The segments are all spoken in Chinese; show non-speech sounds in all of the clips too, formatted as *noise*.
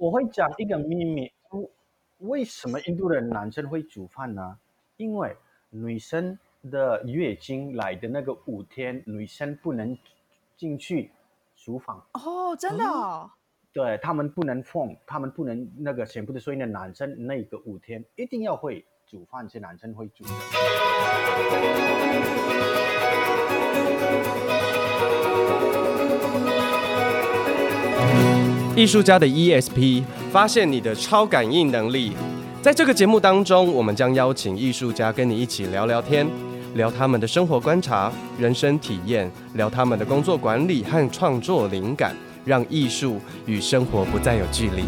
我会讲一个秘密，为什么印度的男生会煮饭呢？因为女生的月经来的那个五天，女生不能进去厨房。哦，真的哦？对，他们不能放，他们不能那个全部的，所以呢，男生那个五天一定要会煮饭，是男生会煮的。艺术家的 ESP 发现你的超感应能力，在这个节目当中，我们将邀请艺术家跟你一起聊聊天，聊他们的生活观察、人生体验，聊他们的工作管理和创作灵感，让艺术与生活不再有距离。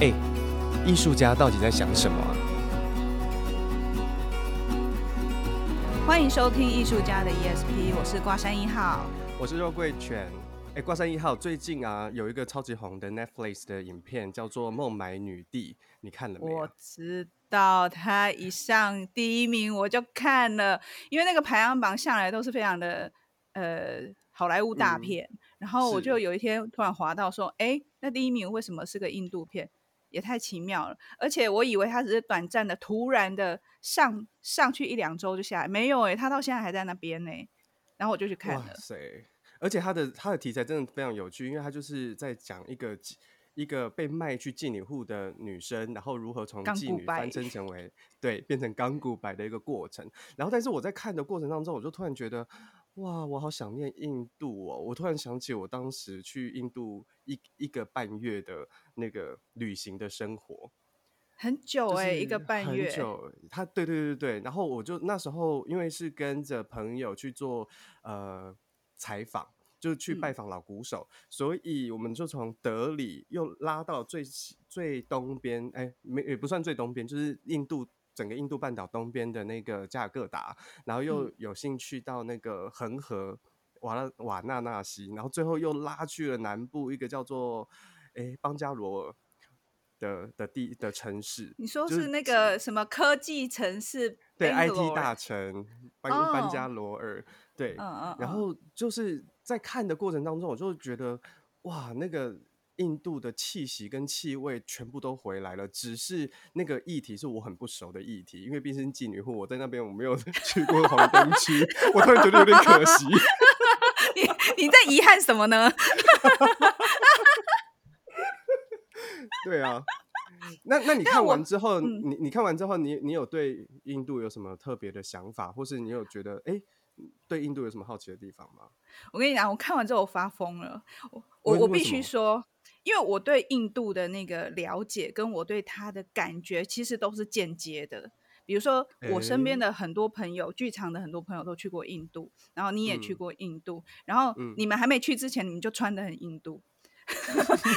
哎，艺术家到底在想什么啊？欢迎收听艺术家的 ESP，我是挂山一号，我是肉桂犬。哎，挂山一号，最近啊有一个超级红的 Netflix 的影片叫做《孟买女帝》，你看了没有？我知道他一上第一名我就看了，因为那个排行榜向来都是非常的呃好莱坞大片，嗯、然后我就有一天突然滑到说，哎，那第一名为什么是个印度片？也太奇妙了！而且我以为他只是短暂的、突然的上上去一两周就下来，没有哎，他到现在还在那边呢。然后我就去看了。哇塞！而且他的他的题材真的非常有趣，因为他就是在讲一个一个被卖去妓女户的女生，然后如何从妓女翻身成为对变成刚古白的一个过程。然后，但是我在看的过程当中，我就突然觉得，哇，我好想念印度哦！我突然想起我当时去印度一一个半月的那个旅行的生活，很久哎、欸，一个半月，很久。他对对对对，然后我就那时候因为是跟着朋友去做呃。采访就去拜访老鼓手，嗯，所以我们就从德里又拉到最最东边，哎，没也不算最东边，就是印度整个印度半岛东边的那个加尔各答，然后又有兴趣到那个恒河瓦拉瓦纳纳西，然后最后又拉去了南部一个叫做哎邦加罗尔的的地的城市。你说是那个什么科技城市？对，IT 大臣班班加罗尔。Oh. 对，然后就是在看的过程当中，我就觉得哇，那个印度的气息跟气味全部都回来了。只是那个议题是我很不熟的议题，因为毕竟妓女户，我在那边我没有 *laughs* 去过红灯区，我突然觉得有点可惜。*laughs* 你你在遗憾什么呢？*laughs* 对啊，那那你看完之后，你你看完之后，你你有对印度有什么特别的想法，或是你有觉得哎？对印度有什么好奇的地方吗？我跟你讲，我看完之后我发疯了。我我我必须说，因为我对印度的那个了解，跟我对他的感觉，其实都是间接的。比如说，我身边的很多朋友，剧场的很多朋友都去过印度，然后你也去过印度，嗯、然后你们还没去之前，你们就穿的很印度，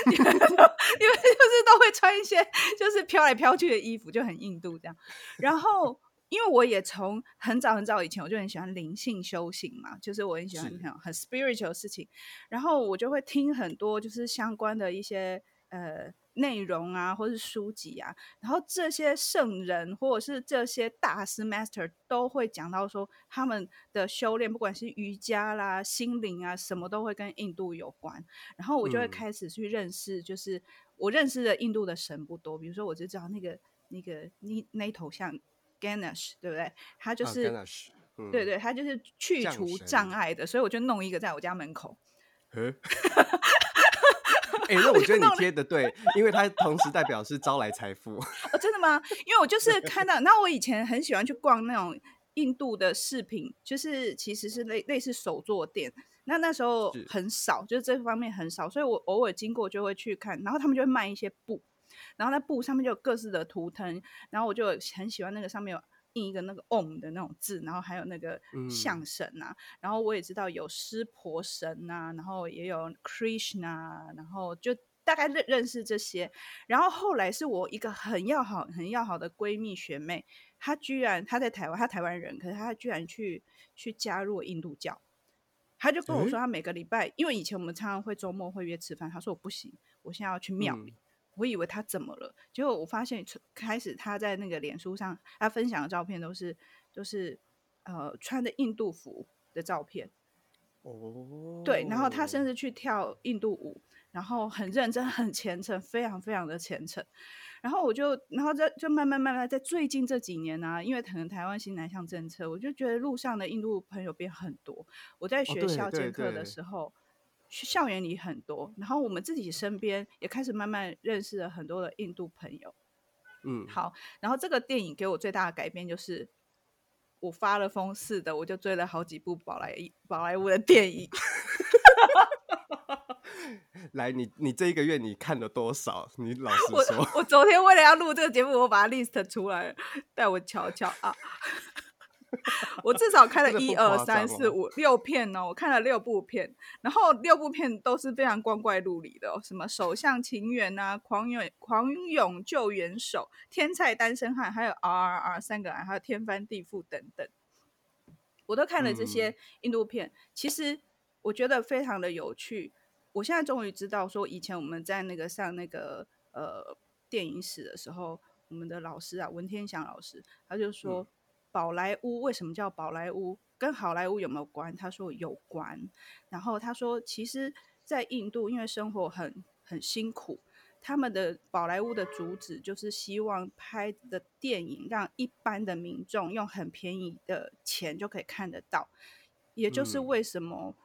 你们你们就是都会穿一些 *laughs* 就是飘来飘去的衣服，就很印度这样，然后。因为我也从很早很早以前我就很喜欢灵性修行嘛，就是我很喜欢很很 spiritual 的事情，然后我就会听很多就是相关的一些呃内容啊，或是书籍啊，然后这些圣人或者是这些大师 master 都会讲到说他们的修炼，不管是瑜伽啦、心灵啊，什么都会跟印度有关，然后我就会开始去认识，就是我认识的印度的神不多，比如说我就知道那个那个那那一头像。Ganesh 对不对？他就是、啊嗯，对对，他就是去除障碍的，所以我就弄一个在我家门口。*laughs* 哎、欸，那 *laughs* 我觉得你贴的对，因为它同时代表是招来财富。*laughs* 哦，真的吗？因为我就是看到，那我以前很喜欢去逛那种印度的饰品，就是其实是类类似手作店。那那时候很少，就是这方面很少，所以我偶尔经过就会去看，然后他们就会卖一些布。然后那布上面就有各式的图腾，然后我就很喜欢那个上面有印一个那个 Om 的那种字，然后还有那个象神啊、嗯，然后我也知道有湿婆神啊，然后也有 Krishna，然后就大概认认识这些。然后后来是我一个很要好、很要好的闺蜜学妹，她居然她在台湾，她台湾人，可是她居然去去加入印度教，她就跟我说，她每个礼拜、嗯，因为以前我们常常会周末会约吃饭，她说我不行，我现在要去庙里。嗯我以为他怎么了，结果我发现开始他在那个脸书上，他分享的照片都是都是呃穿的印度服的照片。哦，对，然后他甚至去跳印度舞，然后很认真、很虔诚，非常非常的虔诚。然后我就，然后在就慢慢慢慢在最近这几年呢、啊，因为可能台湾新南向政策，我就觉得路上的印度朋友变很多。我在学校兼课的时候，校园里很多，然后我们自己身边也开始慢慢认识了很多的印度朋友。嗯，好。然后这个电影给我最大的改变就是，我发了疯似的，我就追了好几部宝莱宝莱坞的电影。*laughs* *laughs* 来，你你这一个月你看了多少？你老实说。我，我昨天为了要录这个节目，我把它 list 出来，带我瞧瞧啊。*laughs* 我至少看了一二三四五六片哦，我看了六部片，然后六部片都是非常光怪陆离的哦，什么《首相情缘》啊，《狂勇狂勇救援手》、《天才单身汉》，还有 RRR 三个人，还有《天翻地覆》等等，我都看了这些印度片，嗯、其实我觉得非常的有趣。我现在终于知道，说以前我们在那个上那个呃电影史的时候，我们的老师啊，文天祥老师，他就说，嗯、宝莱坞为什么叫宝莱坞，跟好莱坞有没有关？他说有关。然后他说，其实，在印度，因为生活很很辛苦，他们的宝莱坞的主旨就是希望拍的电影让一般的民众用很便宜的钱就可以看得到，也就是为什么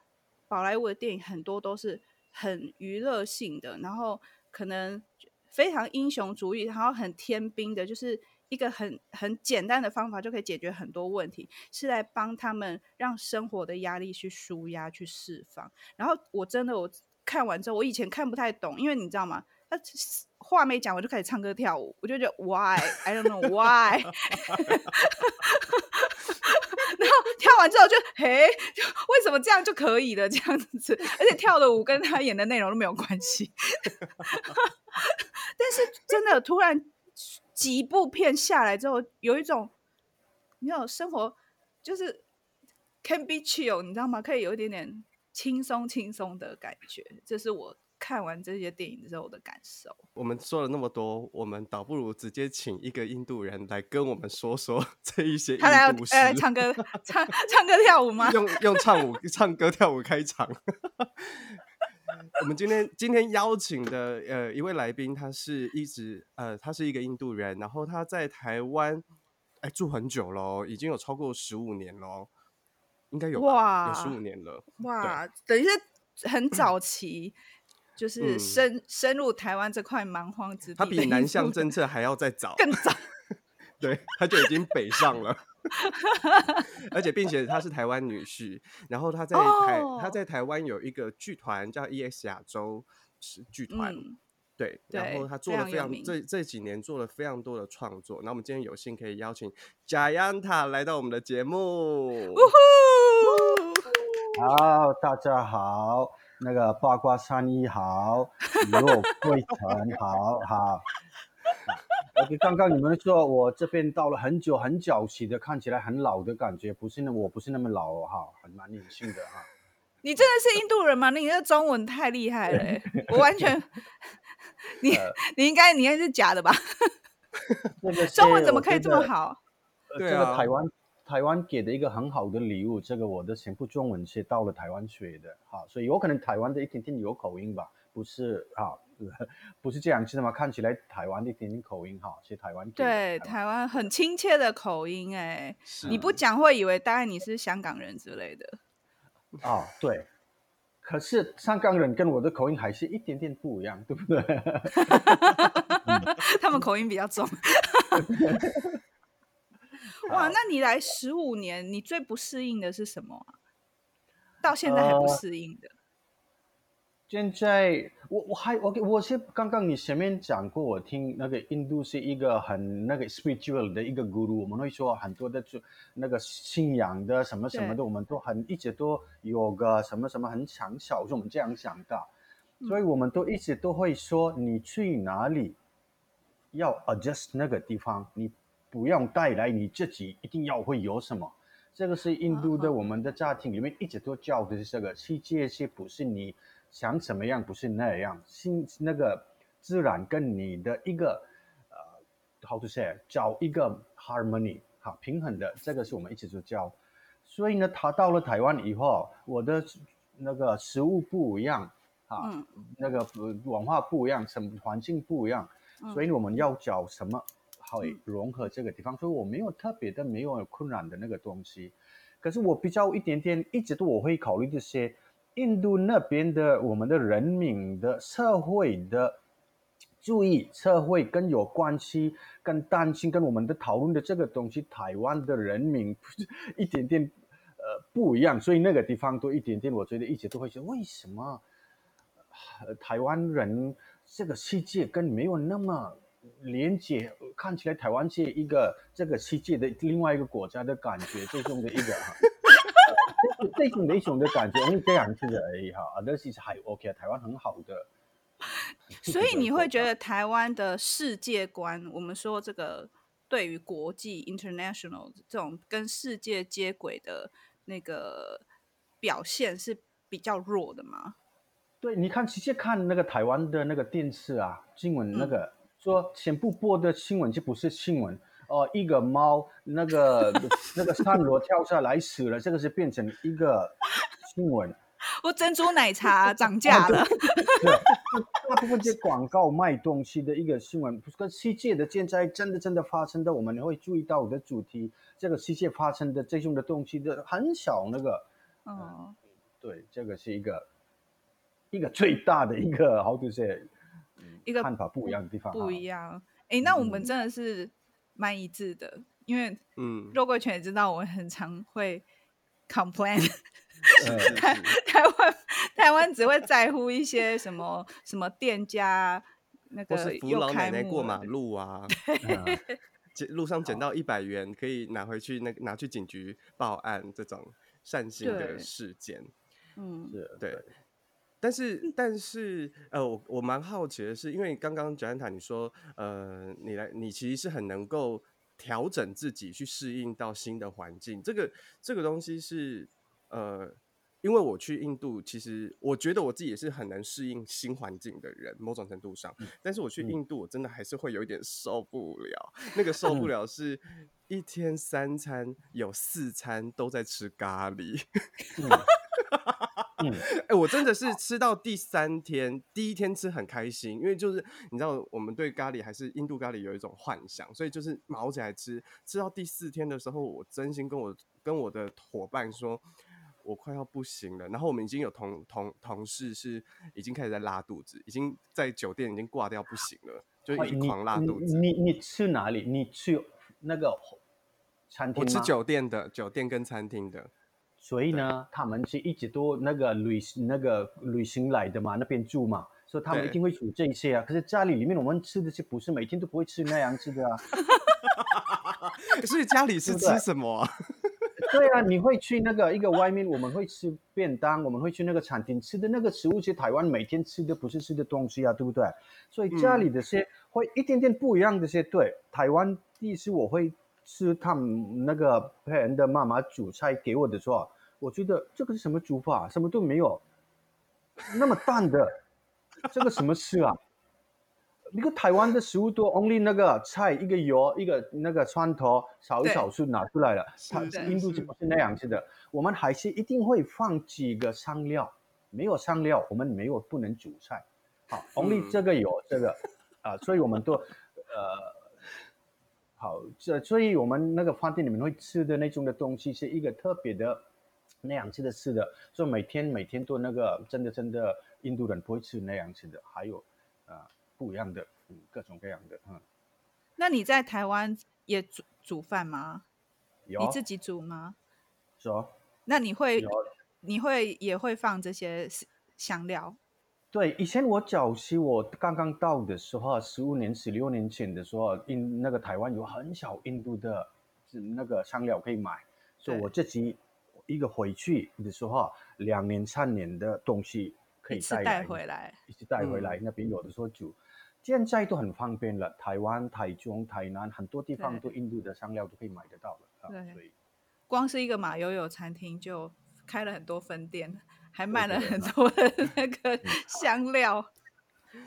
宝莱坞的电影很多都是。很娱乐性的，然后可能非常英雄主义，然后很天兵的，就是一个很很简单的方法就可以解决很多问题，是来帮他们让生活的压力去舒压、去释放。然后我真的我看完之后，我以前看不太懂，因为你知道吗？他话没讲，我就开始唱歌跳舞，我就觉得 Why I don't know why。*laughs* 然后跳完之后就嘿，就为什么这样就可以了？这样子，而且跳的舞跟他演的内容都没有关系。*laughs* 但是真的突然几部片下来之后，有一种你知道生活就是 can be chill，你知道吗？可以有一点点轻松轻松的感觉，这是我。看完这些电影之后的感受，我们说了那么多，我们倒不如直接请一个印度人来跟我们说说 *laughs* 这一些印度他来，呃，唱歌、唱唱歌、跳舞吗？用用唱舞、唱歌、跳舞开场。*laughs* 我们今天今天邀请的呃一位来宾，他是一直呃他是一个印度人，然后他在台湾哎住很久喽，已经有超过十五年喽，应该有哇，有十五年了哇，等于是很早期。就是深、嗯、深入台湾这块蛮荒之地，他比南向政策还要再早，更早。*laughs* 对，他就已经北上了，*laughs* 而且并且他是台湾女婿，然后他在台、哦、他在台湾有一个剧团叫 EX 亚洲剧团、嗯，对，然后他做了非常，非常这这几年做了非常多的创作。那我们今天有幸可以邀请 Jayantha 来到我们的节目。*laughs* 好，大家好。那个八卦山一好，罗贵成好好。OK，刚刚你们说我这边到了很久很早期的，看起来很老的感觉，不是那我不是那么老哈，很蛮年轻的哈。你真的是印度人吗？你的中文太厉害了，我完全，*laughs* 你你应该你应该是假的吧？*laughs* 中文怎么可以这么好？对啊，这个台湾。台湾给的一个很好的礼物，这个我的全部中文是到了台湾学的，哈，所以有可能台湾的一点点有口音吧，不是啊，不是这样子的吗？看起来台湾的一点点口音哈，是台湾对台湾很亲切的口音哎，你不讲会以为大概你是香港人之类的，哦，对，可是香港人跟我的口音还是一点点不一样，对不对？*laughs* *laughs* 他们口音比较重。哇，那你来十五年，你最不适应的是什么啊？到现在还不适应的？呃、现在我我还我我是刚刚你前面讲过，我听那个印度是一个很那个 spiritual 的一个 guru，我们会说很多的就那个信仰的什么什么的，我们都很一直都有个什么什么很强小，是我们这样想的，所以我们都一直都会说，你去哪里要 adjust 那个地方，你。不用带来你自己一定要会有什么，这个是印度的我们的家庭里面一直都教的是这个世界是不是你想怎么样，不是那样，心那个自然跟你的一个呃，how to say，找一个 harmony 好平衡的，这个是我们一直就教。所以呢，他到了台湾以后，我的那个食物不一样。啊，嗯、那个文化不一样，什么环境不一样，嗯、所以我们要找什么好融合这个地方。嗯、所以我没有特别的没有困难的那个东西，可是我比较一点点，一直都我会考虑这些印度那边的我们的人民的社会的注意，社会跟有关系，跟担心，跟我们的讨论的这个东西，台湾的人民一点点呃不一样，所以那个地方都一点点，我觉得一直都会说为什么？台湾人这个世界跟没有那么连接，看起来台湾是一个这个世界的另外一个国家的感觉，这种的一个，这种的一种的感觉，因为这样子的而已哈，啊，那其实还 OK，台湾很好的。所以你会觉 *laughs* 得台湾的世界观，我们说这个对于国际 international 这种跟世界接轨的那个表现是比较弱的吗？对，你看直接看那个台湾的那个电视啊，新闻那个、嗯、说全部播的新闻就不是新闻哦、呃，一个猫那个 *laughs* 那个上楼跳下来死了，这个是变成一个新闻。*laughs* 我珍珠奶茶涨价了。对，大部分这些广告卖东西的一个新闻，不是跟世界的现在真的真的发生的，我们会注意到我的主题，这个世界发生的这种的东西的很少那个。哦、嗯，对，这个是一个。一个最大的一个好就是一个看法不一样的地方，不一样。哎，那我们真的是蛮一致的，嗯、因为嗯，肉桂犬也知道我很常会 complain，*laughs* *laughs* 台台湾台湾只会在乎一些什么什么店家那个扶老奶奶过马路啊，捡路上捡到一百元可以拿回去，那个拿去警局报案这种善心的事件，嗯，是对。但是，但是，呃，我我蛮好奇的是，因为刚刚 Jolanta 你说，呃，你来，你其实是很能够调整自己去适应到新的环境，这个这个东西是，呃，因为我去印度，其实我觉得我自己也是很能适应新环境的人，某种程度上，但是我去印度，我真的还是会有一点受不了，那个受不了是一天三餐有四餐都在吃咖喱。*laughs* *laughs* 哎、欸，我真的是吃到第三天，第一天吃很开心，因为就是你知道，我们对咖喱还是印度咖喱有一种幻想，所以就是毛起来吃。吃到第四天的时候，我真心跟我跟我的伙伴说，我快要不行了。然后我们已经有同同同事是已经开始在拉肚子，已经在酒店已经挂掉不行了，就已经狂拉肚子。你你，你吃哪里？你去那个餐厅？我吃酒店的，酒店跟餐厅的。所以呢，他们是一直都那个旅那个旅行来的嘛，那边住嘛，所以他们一定会煮这些啊。可是家里里面我们吃的是不是每天都不会吃那样子的啊？*laughs* 所以家里是吃什么啊？对啊，你会去那个一个外面，我们会吃便当，我们会去那个餐厅吃的那个食物，是台湾每天吃的不是吃的东西啊，对不对？所以家里的些会一点点不一样的些，对，台湾第一次我会。是他们那个黑人的妈妈煮菜给我的时候，我觉得这个是什么煮法？什么都没有，那么淡的，*laughs* 这个什么吃啊？一个台湾的食物多 only 那个菜，一个油，一个那个蒜头，炒一炒就拿出来了。它印度就不是那样子的，我们还是一定会放几个香料，没有香料我们没有不能煮菜。好，only 这个有这个啊、呃，所以我们都呃。好，这所以我们那个饭店里面会吃的那种的东西是一个特别的那样吃的吃的，所以每天每天都那个真的真的印度人不会吃那样吃的，还有不一样的，嗯，各种各样的，嗯。那你在台湾也煮煮饭吗？有。你自己煮吗？是哦。那你会你会也会放这些香料？对，以前我早期我刚刚到的时候，十五年、十六年前的时候，印那个台湾有很少印度的，那个香料可以买，所以我自己一个回去的时候，两年、三年的东西可以带带回来，一直带回来。嗯、那边有的时候煮，现在都很方便了。台湾、台中、台南很多地方都印度的香料都可以买得到了。对，啊、所以光是一个马友友餐厅就开了很多分店。还卖了很多的那个 *laughs* 香料，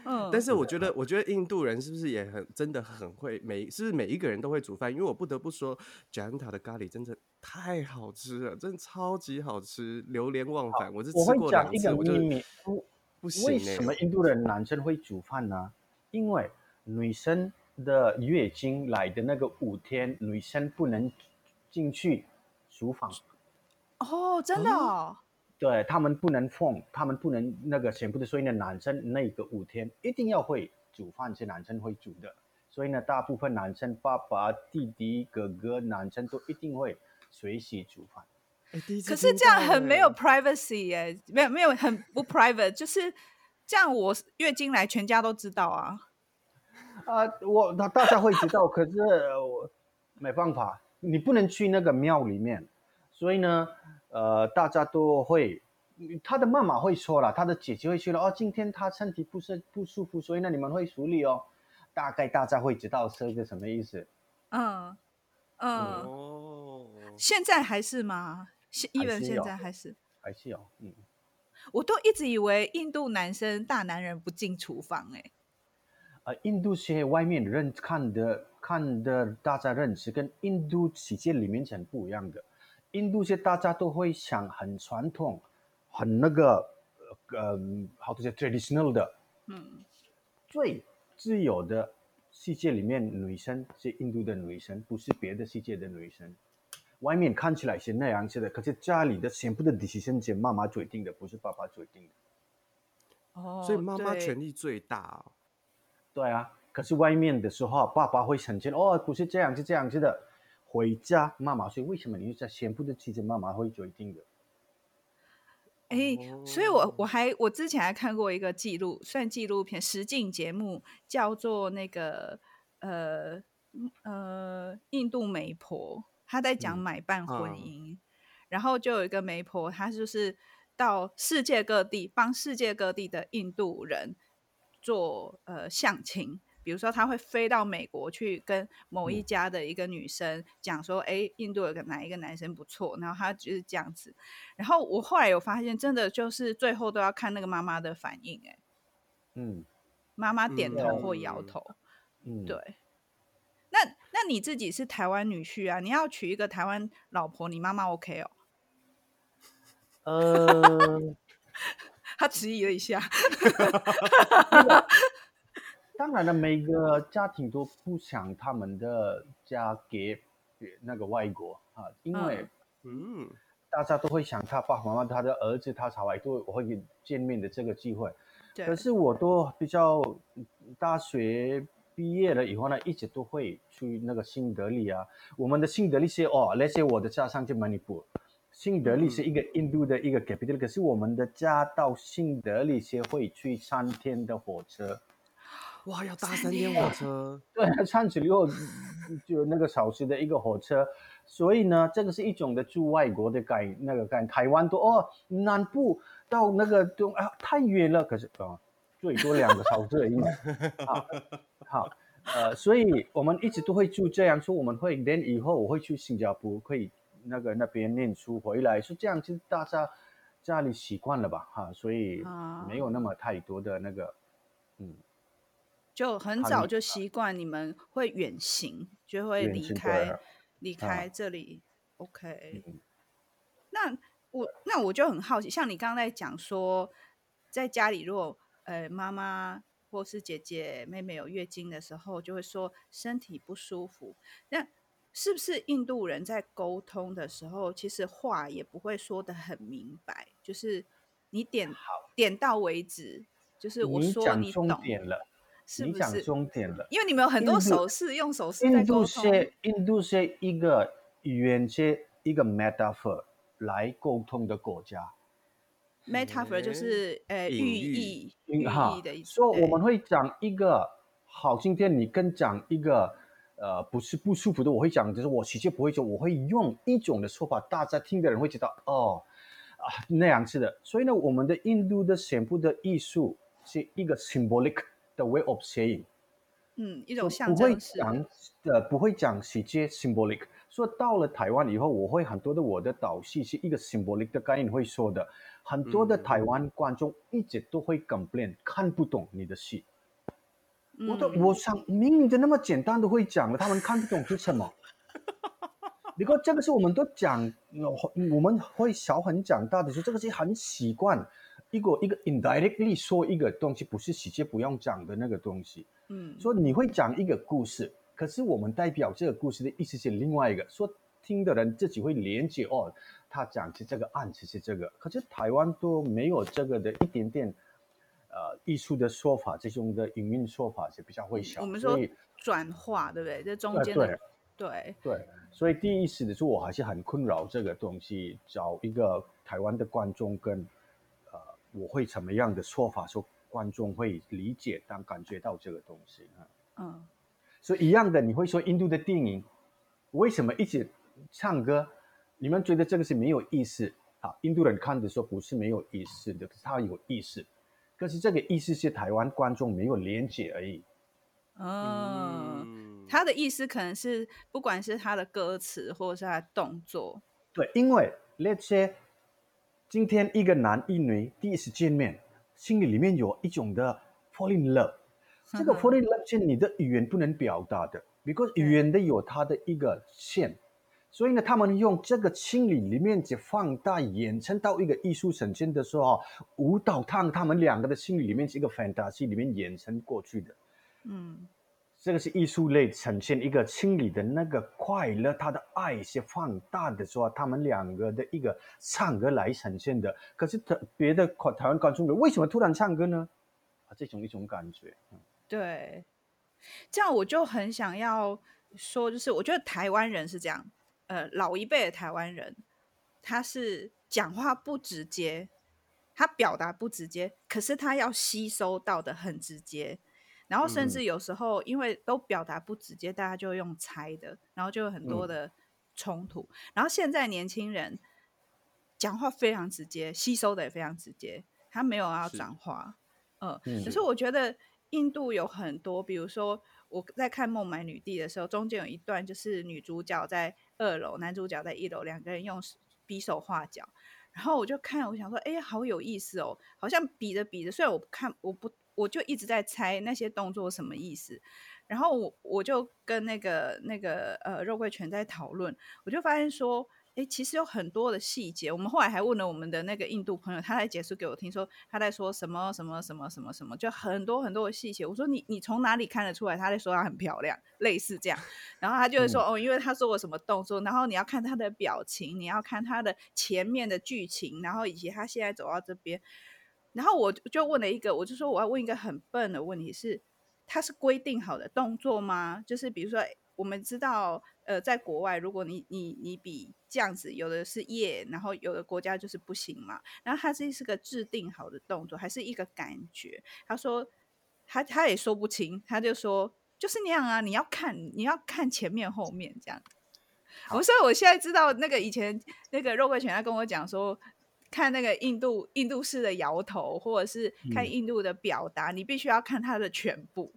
嗯，但是我觉得，我觉得印度人是不是也很真的很会每，是不是每一个人都会煮饭？因为我不得不说，Jolanta 的咖喱真的太好吃了，真的超级好吃，流连忘返。我是吃过两次，我就不行。为什么印度人男生会煮饭呢？因为女生的月经来的那个五天，女生不能进去厨房。哦，真的哦。对，他们不能放，他们不能那个全部的，所以呢，男生那个五天一定要会煮饭，是男生会煮的。所以呢，大部分男生爸爸、弟弟、哥哥，男生都一定会随时煮饭。可是这样很没有 privacy 哎，没有没有很不 private，就是这样，我月经来全家都知道啊。啊，我那大家会知道，可是我没办法，你不能去那个庙里面，所以呢。呃，大家都会，他的妈妈会说了，他的姐姐会说了，哦，今天他身体不是不舒服，所以呢，你们会处理哦。大概大家会知道是一个什么意思。嗯嗯。哦。现在还是吗？现伊文现在还是还是有。嗯。我都一直以为印度男生大男人不进厨房哎。呃，印度些外面人看的看的大家认识，跟印度世界里面是很不一样的。印度是大家都会想很传统，很那个呃好多些 traditional 的，嗯，最自由的世界里面，女生是印度的女生，不是别的世界的女生。外面看起来是那样子的，可是家里的全部的 decision 是妈妈决定的，不是爸爸决定的。哦，所以妈妈权力最大哦。对啊，可是外面的时候，爸爸会澄清哦，不是这样，是这样子的。回家，妈妈说：“为什么你在全部的妻子妈妈会决定的？”哎、欸，所以我我还我之前还看过一个纪录，算纪录片实境节目，叫做那个呃呃印度媒婆，她在讲买办婚姻，嗯嗯、然后就有一个媒婆，她就是到世界各地帮世界各地的印度人做呃相亲。比如说，他会飞到美国去跟某一家的一个女生讲说：“哎、嗯，印度有个哪一个男生不错。”然后他就是这样子。然后我后来有发现，真的就是最后都要看那个妈妈的反应。哎，嗯，妈妈点头或摇头。嗯，对。那那你自己是台湾女婿啊？你要娶一个台湾老婆，你妈妈 OK 哦？呃，*laughs* 他迟疑了一下。*laughs* 当然了，每个家庭都不想他们的家给那个外国啊，因为嗯，大家都会想他爸爸妈妈、他的儿子、他小孩都会见面的这个机会。对。可是我都比较大学毕业了以后呢，一直都会去那个新德里啊。我们的新德里是哦，那些我的家乡就曼尼普，新德里是一个印度的一个 capital，可是我们的家到新德里是会去三天的火车。哇，要搭三天火车？对，三十六就那个小时的一个火车，所以呢，这个是一种的住外国的概那个概念。台湾都哦，南部到那个东啊太远了，可是啊、哦、最多两个小时而已。好，好，呃，所以我们一直都会住这样，说我们会连以后我会去新加坡，可以那个那边念书回来，是这样，其实大家家里习惯了吧？哈，所以没有那么太多的那个，嗯。就很早就习惯你们会远行，就会离开离开这里。OK，那我那我就很好奇，像你刚刚在讲说，在家里如果呃妈妈或是姐姐妹妹有月经的时候，就会说身体不舒服。那是不是印度人在沟通的时候，其实话也不会说的很明白？就是你点点到为止，就是我说你懂了。是是，你讲重点了，因为你们有很多手势，用手势。印度是印度是一个语言是一个 metaphor 来沟通的国家。metaphor 就是呃寓意寓意的意思。所以我们会讲一个好，今天你跟讲一个呃不是不舒服的，我会讲就是我直接不会说，我会用一种的说法，大家听的人会知道哦啊那样子的。所以呢，我们的印度的全部的艺术是一个 symbolic。The way of saying，嗯，一种象征式。不会讲，呃，不会讲直接 symbolic。说到了台湾以后，我会很多的我的导戏是一个 symbolic 的概念会说的。很多的台湾观众一直都会 complain，嗯，看不懂你的戏。嗯、我都我想明明就那么简单都会讲了，他们看不懂是什么？*laughs* 如果这个是我们都讲，我们会小很讲大的时候，这个是很习惯。一个一个 indirectly 说一个东西，不是直接不用讲的那个东西。嗯，说你会讲一个故事，可是我们代表这个故事的意思是另外一个。说听的人自己会连接哦，他讲是这个案子是这个，可是台湾都没有这个的一点点，呃，艺术的说法，这种的营运说法是比较会小。我们说转化，对不对？这中间的、呃、对对，对，所以第一意思的是我还是很困扰这个东西，找一个台湾的观众跟，呃，我会怎么样的说法说观众会理解，但感觉到这个东西啊，嗯，所以一样的，你会说印度的电影为什么一直唱歌？你们觉得这个是没有意思啊？印度人看的时候不是没有意思的，他有意思，可是这个意思是台湾观众没有连接而已。嗯，他的意思可能是不管是他的歌词或者是他的动作，对，因为 Let's say 今天一个男一女第一次见面，心里里面有一种的 fall in love，这个 fall in love 是你的语言不能表达的，because 语言的有它的一个线。所以呢，他们用这个心理里面去放大，延伸到一个艺术呈现的时候，舞蹈看他们两个的心理里面是一个 fantasy 里面延伸过去的。嗯，这个是艺术类呈现一个心理的那个快乐，他的爱是放大的说，他们两个的一个唱歌来呈现的。可是特别的台湾观众为什么突然唱歌呢？啊，这种一种感觉。对，这样我就很想要说，就是我觉得台湾人是这样。呃，老一辈的台湾人，他是讲话不直接，他表达不直接，可是他要吸收到的很直接，然后甚至有时候因为都表达不直接，大家就用猜的，然后就有很多的冲突。然后现在年轻人讲话非常直接，吸收的也非常直接，他没有要转化，呃，可是我觉得印度有很多，比如说我在看《孟买女帝》的时候，中间有一段就是女主角在。二楼，男主角在一楼，两个人用比手画脚，然后我就看，我想说，哎，好有意思哦，好像比着比着，虽然我不看，我不，我就一直在猜那些动作什么意思，然后我我就跟那个那个呃肉桂犬在讨论，我就发现说。哎，其实有很多的细节。我们后来还问了我们的那个印度朋友，他来解释给我听，说他在说什么什么什么什么什么，就很多很多的细节。我说你你从哪里看得出来？他在说他很漂亮，类似这样。然后他就会说、嗯、哦，因为他做过什么动作。然后你要看他的表情，你要看他的前面的剧情，然后以及他现在走到这边。然后我就问了一个，我就说我要问一个很笨的问题是，它是规定好的动作吗？就是比如说。我们知道，呃，在国外，如果你你你比这样子，有的是耶，然后有的国家就是不行嘛。然后它这是个制定好的动作，还是一个感觉？他说，他他也说不清，他就说就是那样啊。你要看，你要看前面后面这样。我所以我现在知道，那个以前那个肉桂犬他跟我讲说，看那个印度印度式的摇头，或者是看印度的表达，嗯、你必须要看他的全部。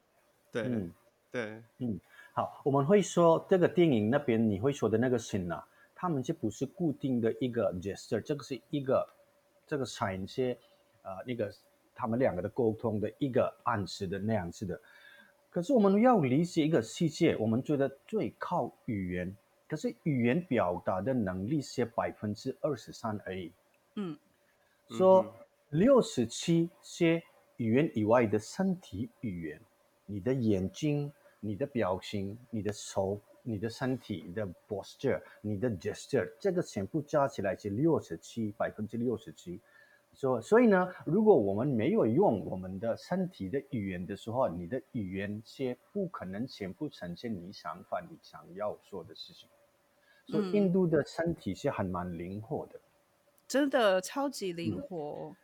对，嗯、对，嗯。好，我们会说这个电影那边你会说的那个 scene 啊，他们就不是固定的一个 gesture，这个是一个这个产些呃那个他们两个的沟通的一个暗示的那样子的。可是我们要理解一个世界，我们觉得最靠语言，可是语言表达的能力是百分之二十三而已。嗯，说六十七些语言以外的身体语言，你的眼睛。你的表情、你的手、你的身体、你的 posture、你的 gesture，这个全部加起来是六十七，百分之六十七。所所以呢，如果我们没有用我们的身体的语言的时候，你的语言是不可能全部呈现你想法、你想要说的事情。所以印度的身体是很蛮灵活的，真的超级灵活，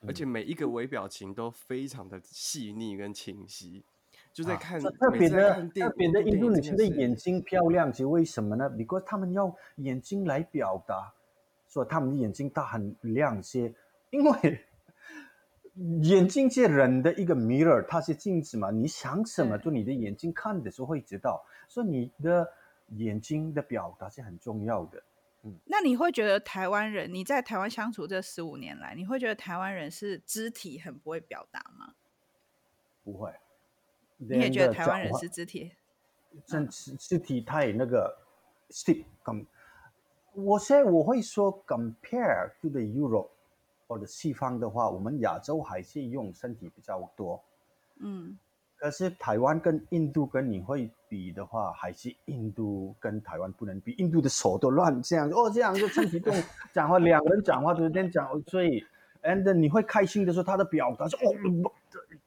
嗯，而且每一个微表情都非常的细腻跟清晰。就在看、啊、特别的特别的印度女性的眼睛漂亮，是为什么呢？Because 他们用眼睛来表达，说他们的眼睛大很亮些，因为眼睛是人的一个 mirror，它是镜子嘛。你想什么，就你的眼睛看的时候会知道，所以你的眼睛的表达是很重要的。嗯，那你会觉得台湾人，你在台湾相处这十五年来，你会觉得台湾人是肢体很不会表达吗？不会。你也觉得台湾人是肢体，真肢肢体太那个我现在我会说 compare to the Europe，或者西方的话，我们亚洲还是用身体比较多。嗯。可是台湾跟印度跟你会比的话，还是印度跟台湾不能比。印度的手都乱这样哦，这样就身体动讲话，两个人讲话都是这样讲，所以，and 你会开心的时候，他的表达是哦，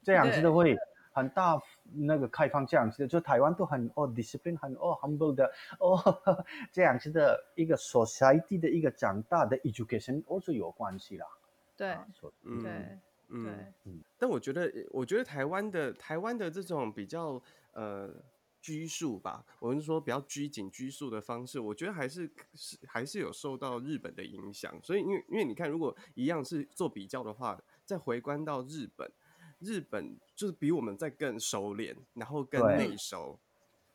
这样子的会很大那个开放这样子的，就台湾都很哦 discipline 很哦 humble 的哦 *laughs* 这样子的一个 society 的一个长大的 education also 有关系啦。对，嗯，对。嗯，嗯，但我觉得，我觉得台湾的台湾的这种比较呃拘束吧，我们说比较拘谨拘束的方式，我觉得还是是还是有受到日本的影响。所以，因为因为你看，如果一样是做比较的话，再回观到日本，日本就是比我们再更收敛，然后更内收，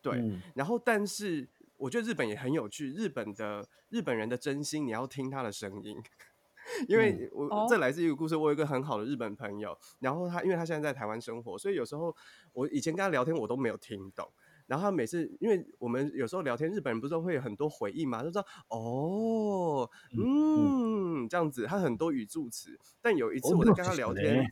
对，对嗯、然后但是我觉得日本也很有趣，日本的日本人的真心，你要听他的声音。因为我、嗯、这来自一个故事，我有一个很好的日本朋友，然后他因为他现在在台湾生活，所以有时候我以前跟他聊天我都没有听懂，然后他每次因为我们有时候聊天，日本人不是会有很多回应嘛，就说哦，嗯，嗯。这样子，他很多语助词，但有一次我在跟他聊天，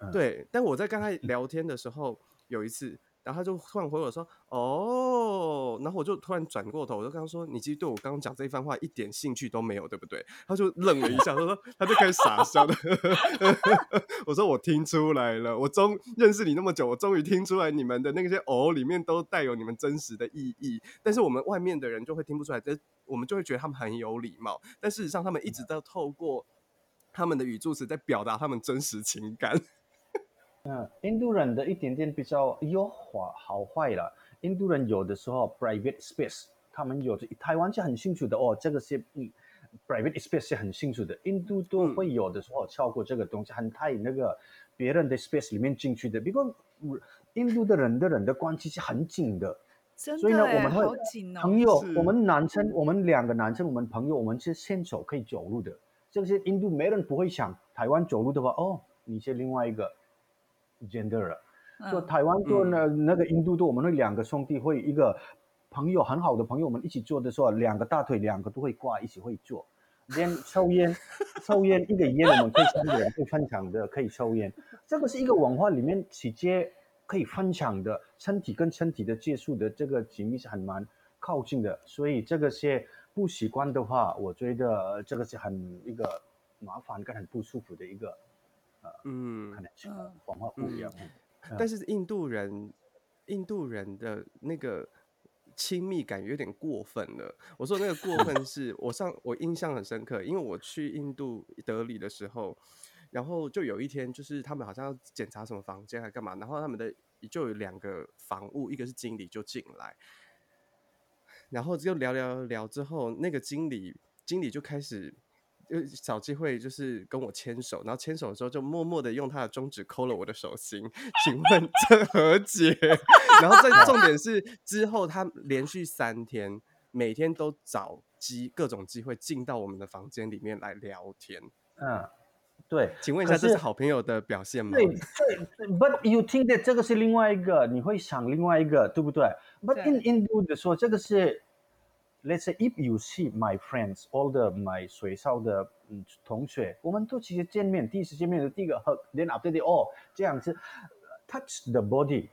哦、对，但我在跟他聊天的时候，有一次。然后他就突然回我说：“哦。”然后我就突然转过头，我就跟他说：“你其实对我刚刚讲这一番话一点兴趣都没有，对不对？”他就愣了一下，他说：“他就开始傻笑的。*laughs* ”我说：“我听出来了，我终认识你那么久，我终于听出来你们的那些‘哦’里面都带有你们真实的意义。但是我们外面的人就会听不出来，这我们就会觉得他们很有礼貌，但事实上他们一直都透过他们的语助词在表达他们真实情感。”嗯，印度人的一点点比较优化好坏了。印度人有的时候 private space，他们有的台湾是很清楚的哦，这个是嗯 private space 是很清楚的。印度都会有的时候超过这个东西，很太那个别人的 space 里面进去的。不过印度的人的人的关系是很紧的，真的所以呢，我们会朋友，哦、我们男生，我们两个男生，我们朋友，我们是牵手可以走路的。这些印度没人不会想，台湾走路的话，哦，你是另外一个。Gender 了，说台湾做那、嗯、那个印度做我们那两个兄弟会一个朋友很好的朋友，我们一起做的时候，两个大腿两个都会挂，一起会做。连抽烟，*laughs* 抽烟一个烟我们可以三个人可以分享的，可以抽烟。这个是一个文化里面直接可以分享的，身体跟身体的接触的这个紧密是很蛮靠近的。所以这个是不习惯的话，我觉得这个是很一个麻烦跟很不舒服的一个。嗯，可能是文化不一样。嗯、但是印度人，印度人的那个亲密感有点过分了。我说那个过分 *laughs* 是我上我印象很深刻，因为我去印度德里的时候，然后就有一天就是他们好像要检查什么房间还干嘛，然后他们的就有两个房务，一个是经理就进来，然后就聊聊聊之后，那个经理经理就开始。就找机会就是跟我牵手，然后牵手的时候就默默的用他的中指抠了我的手心，请问 *laughs* 这何解？*laughs* 然后这重点是之后他连续三天每天都找机各种机会进到我们的房间里面来聊天。嗯，对，请问一下，这是好朋友的表现吗？对对，But you think that 这个是另外一个，你会想另外一个，对不对？But in India 的说这个是。Let's say if you see my friends, all the my 学校的嗯同学，我们都其实见面，第一次见面的第一个 hug, then after that 哦这样子，touch the body,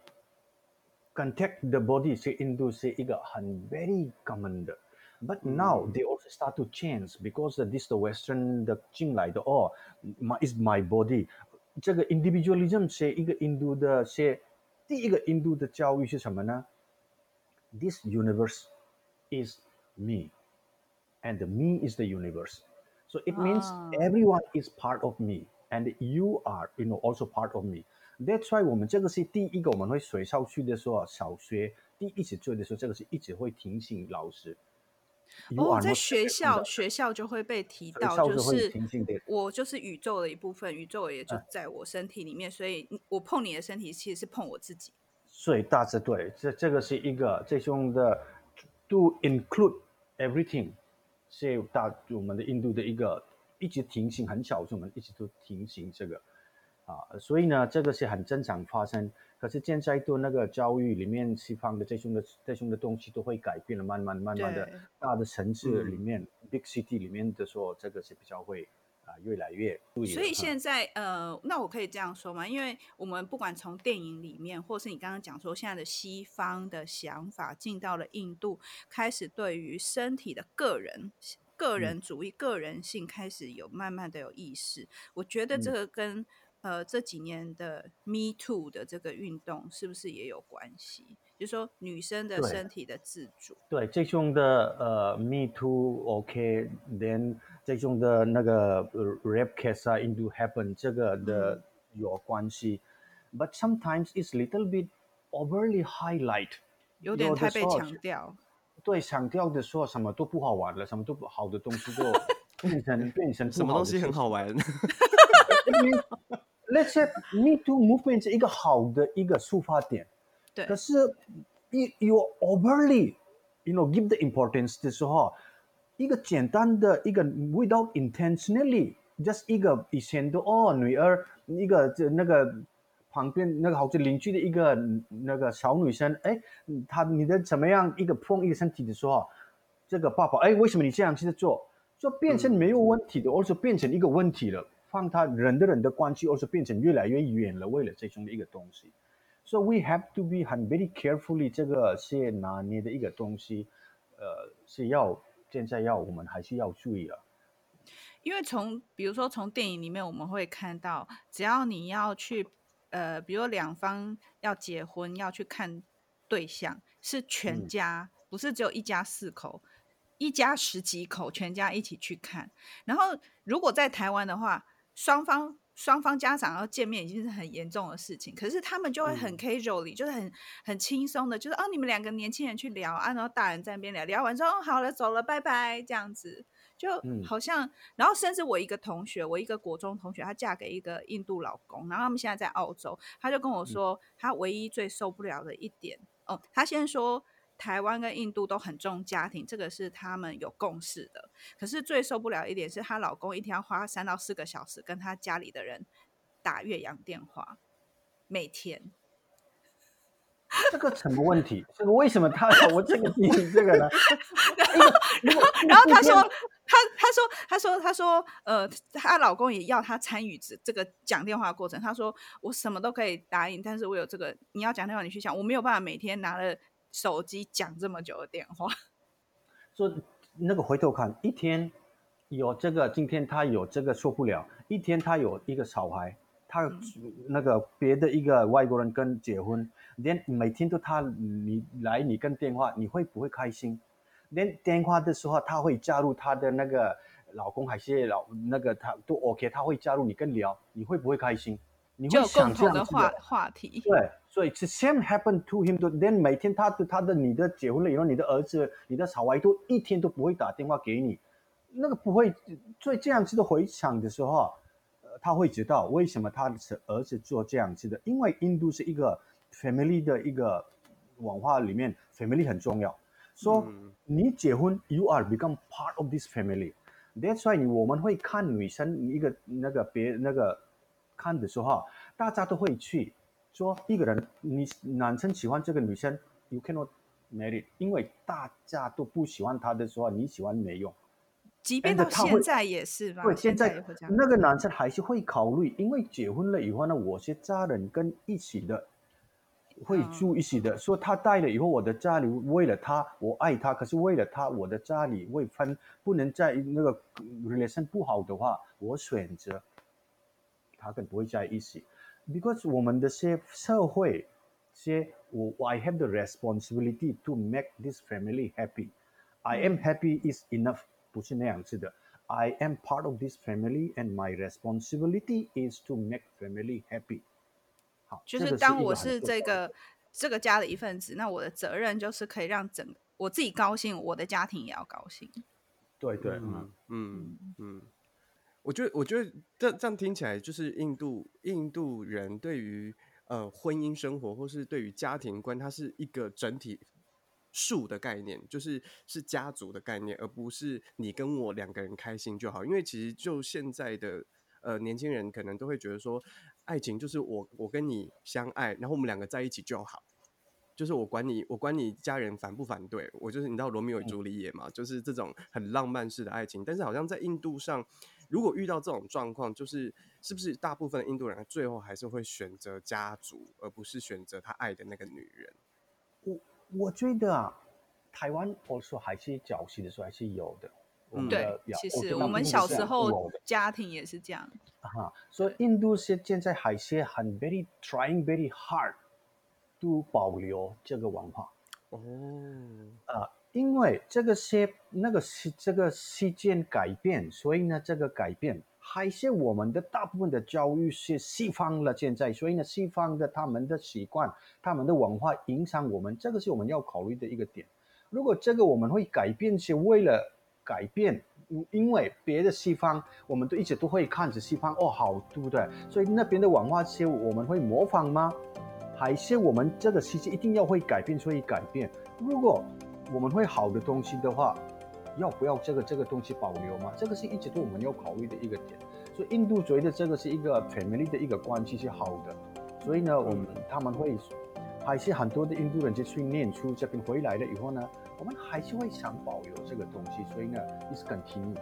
contact the body 是印度是一个很 very common 的，but now they also start to change because this the Western 的进来的哦，my is my body，这个 individualism 是一个印度的是第一个印度的教育是什么呢？This universe is me. And the me is the universe. So it means everyone is part of me. And you are you know also part of me. That's why 我们这个是第一个我们会学校去的时候小学第一次做的时候这个是一直会提醒老师。哦在学校学校就会被提到就是我就是宇宙的一部分宇宙也就在我身体里面所以我碰你的身体其实是碰我自己。所以大致对这这个是一个最终的 to include everything，是大我们的印度的一个一直停行，很小众，我们一直都停行这个啊，所以呢，这个是很正常发生。可是现在都那个教育里面，西方的这种的这种的东西都会改变了，慢慢慢慢的大的城市里面，big city 里面的说，这个是比较会啊越来越。所以现在呃，那我可以这样说吗？因为我们不管从电影里面，或是你刚刚讲说现在的西方的想法进到了印度，开始对于身体的个人。个人主义、嗯、个人性开始有慢慢的有意识，我觉得这个跟、嗯、呃这几年的 Me Too 的这个运动是不是也有关系？就是说女生的身体的自主。对，这种的呃 Me Too OK，then、okay, 这种的那个 rape case 啊，into happen 这个的有关系、嗯、，but sometimes it's little bit overly highlight，有点太被强调。对，强调的说什么都不好玩了，什么都不好的东西就变成变*laughs* 成什么东西很好玩。 Let's say Me Too movement 是一个好的一个出发点，对。可是 you you overly you know give the importance 的时候， 一个简单的一个 without intentionally just 一个以前的哦女儿一个这那个。旁边那个好像邻居的一个那个小女生，哎，她你的怎么样一个碰一个身体的时候，这个爸爸，哎，为什么你这样去做？就变成没有问题的，或者变成一个问题了，放他人的人的关系，或是变成越来越远了，为了这种的一个东西。So we have to be 很 very carefully 这个是拿捏的一个东西，呃，是要现在要我们还是要注意了。因为从比如说从电影里面我们会看到，只要你要去。呃，比如两方要结婚要去看对象，是全家，嗯、不是只有一家四口，一家十几口，全家一起去看。然后如果在台湾的话，双方双方家长要见面已经是很严重的事情，可是他们就会很 casually，、嗯、就是很很轻松的，就是哦，你们两个年轻人去聊啊，然后大人在那边聊，聊完之后，哦，好了，走了，拜拜，这样子。就好像，然后甚至我一个同学，我一个国中同学，她嫁给一个印度老公，然后他们现在在澳洲，她就跟我说，他唯一最受不了的一点，哦，她先说台湾跟印度都很重家庭，这个是他们有共识的，可是最受不了一点是她老公一天要花三到四个小时跟她家里的人打越洋电话，每天。这个什么问题？这个为什么他我这个提醒这个呢？*laughs* 然后，然后他说，他他说，他说，他说，呃，她老公也要她参与这这个讲电话过程。他说，我什么都可以答应，但是我有这个，你要讲电话，你去讲，我没有办法每天拿了手机讲这么久的电话。*laughs* 说那个回头看，一天有这个，今天他有这个受不了，一天他有一个小孩。他那个别的一个外国人跟结婚，连每天都他你来你跟电话，你会不会开心？连电话的时候，他会加入他的那个老公还是老那个他都 OK，他会加入你跟聊，你会不会开心？你会想这样的话话题。对，所以 the same happened to him。Then 每天他的他的你的结婚了以后，你的儿子、你的小孩都一天都不会打电话给你，那个不会，所以这样子的回想的时候。呃他会知道为什么他的儿子做这样子的，因为印度是一个 family 的一个文化里面，family 很重要。说、so, 你结婚，you are become part of this family。That's why 我们会看女生一个那个别那个看的时候，大家都会去说一个人，你男生喜欢这个女生，you cannot marry，因为大家都不喜欢她的时候，你喜欢没用。即便到现在也是吧，对，现在那个男生还是会考虑，因为结婚了以后呢，我是家人跟一起的，会住一起的。说他带了以后，我的家里为了他，我爱他，可是为了他，我的家里会分，不能在那个 relation 不好的话，我选择他跟不会在一起 ，because 我们的些社会，些我 I have the responsibility to make this family happy. I am happy is enough. 不是那样子的。I am part of this family, and my responsibility is to make family happy。好，就是当我是这个这个家的一份子，那我的责任就是可以让整我自己高兴，我的家庭也要高兴。对对，嗯嗯嗯。 我觉得我觉得这这样听起来，就是印度印度人对于呃婚姻生活或是对于家庭观，它是一个整体。数的概念就是是家族的概念，而不是你跟我两个人开心就好。因为其实就现在的呃年轻人可能都会觉得说，爱情就是我我跟你相爱，然后我们两个在一起就好，就是我管你我管你家人反不反对，我就是你知道罗密欧与朱丽叶嘛，就是这种很浪漫式的爱情。但是好像在印度上，如果遇到这种状况，就是是不是大部分的印度人最后还是会选择家族，而不是选择他爱的那个女人？我我觉得啊，台湾我说还是早期的时候还是有的。嗯，对，其实我们小时候家庭也是这样。啊，所以印度是现在还是很 very trying very hard to 保留这个文化。哦，啊，因为这个些那个是这个事件改变，所以呢，这个改变还是我们的大部分的教育是西方了。现在，所以呢，西方的他们的习惯、他们的文化影响我们，这个是我们要考虑的一个点。如果这个我们会改变，是为了。改变，因为别的西方，我们都一直都会看着西方哦，好，对不对？所以那边的文化是我们会模仿吗？还是我们这个世界一定要会改变，所以改变？如果我们会好的东西的话，要不要这个这个东西保留吗？这个是一直对我们要考虑的一个点。所以印度觉得这个是一个 family 的一个关系是好的，所以呢，我们他们会还是很多的印度人就去念出，这边回来了以后呢。我们还是会想保留这个东西，所以呢，一直 continue。